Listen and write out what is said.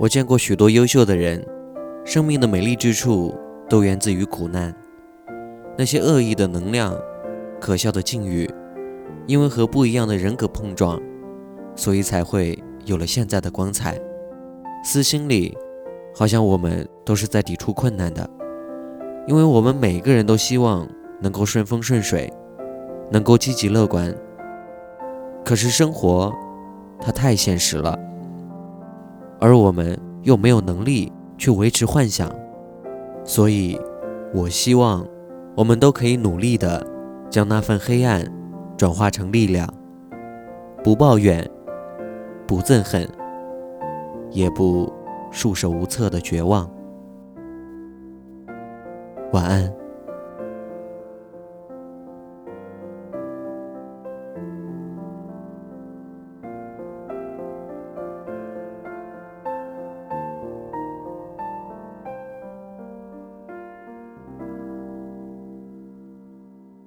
我见过许多优秀的人，生命的美丽之处都源自于苦难。那些恶意的能量、可笑的境遇，因为和不一样的人格碰撞，所以才会有了现在的光彩。私心里，好像我们都是在抵触困难的，因为我们每个人都希望能够顺风顺水，能够积极乐观。可是生活，它太现实了。而我们又没有能力去维持幻想，所以，我希望我们都可以努力的将那份黑暗转化成力量，不抱怨，不憎恨，也不束手无策的绝望。晚安。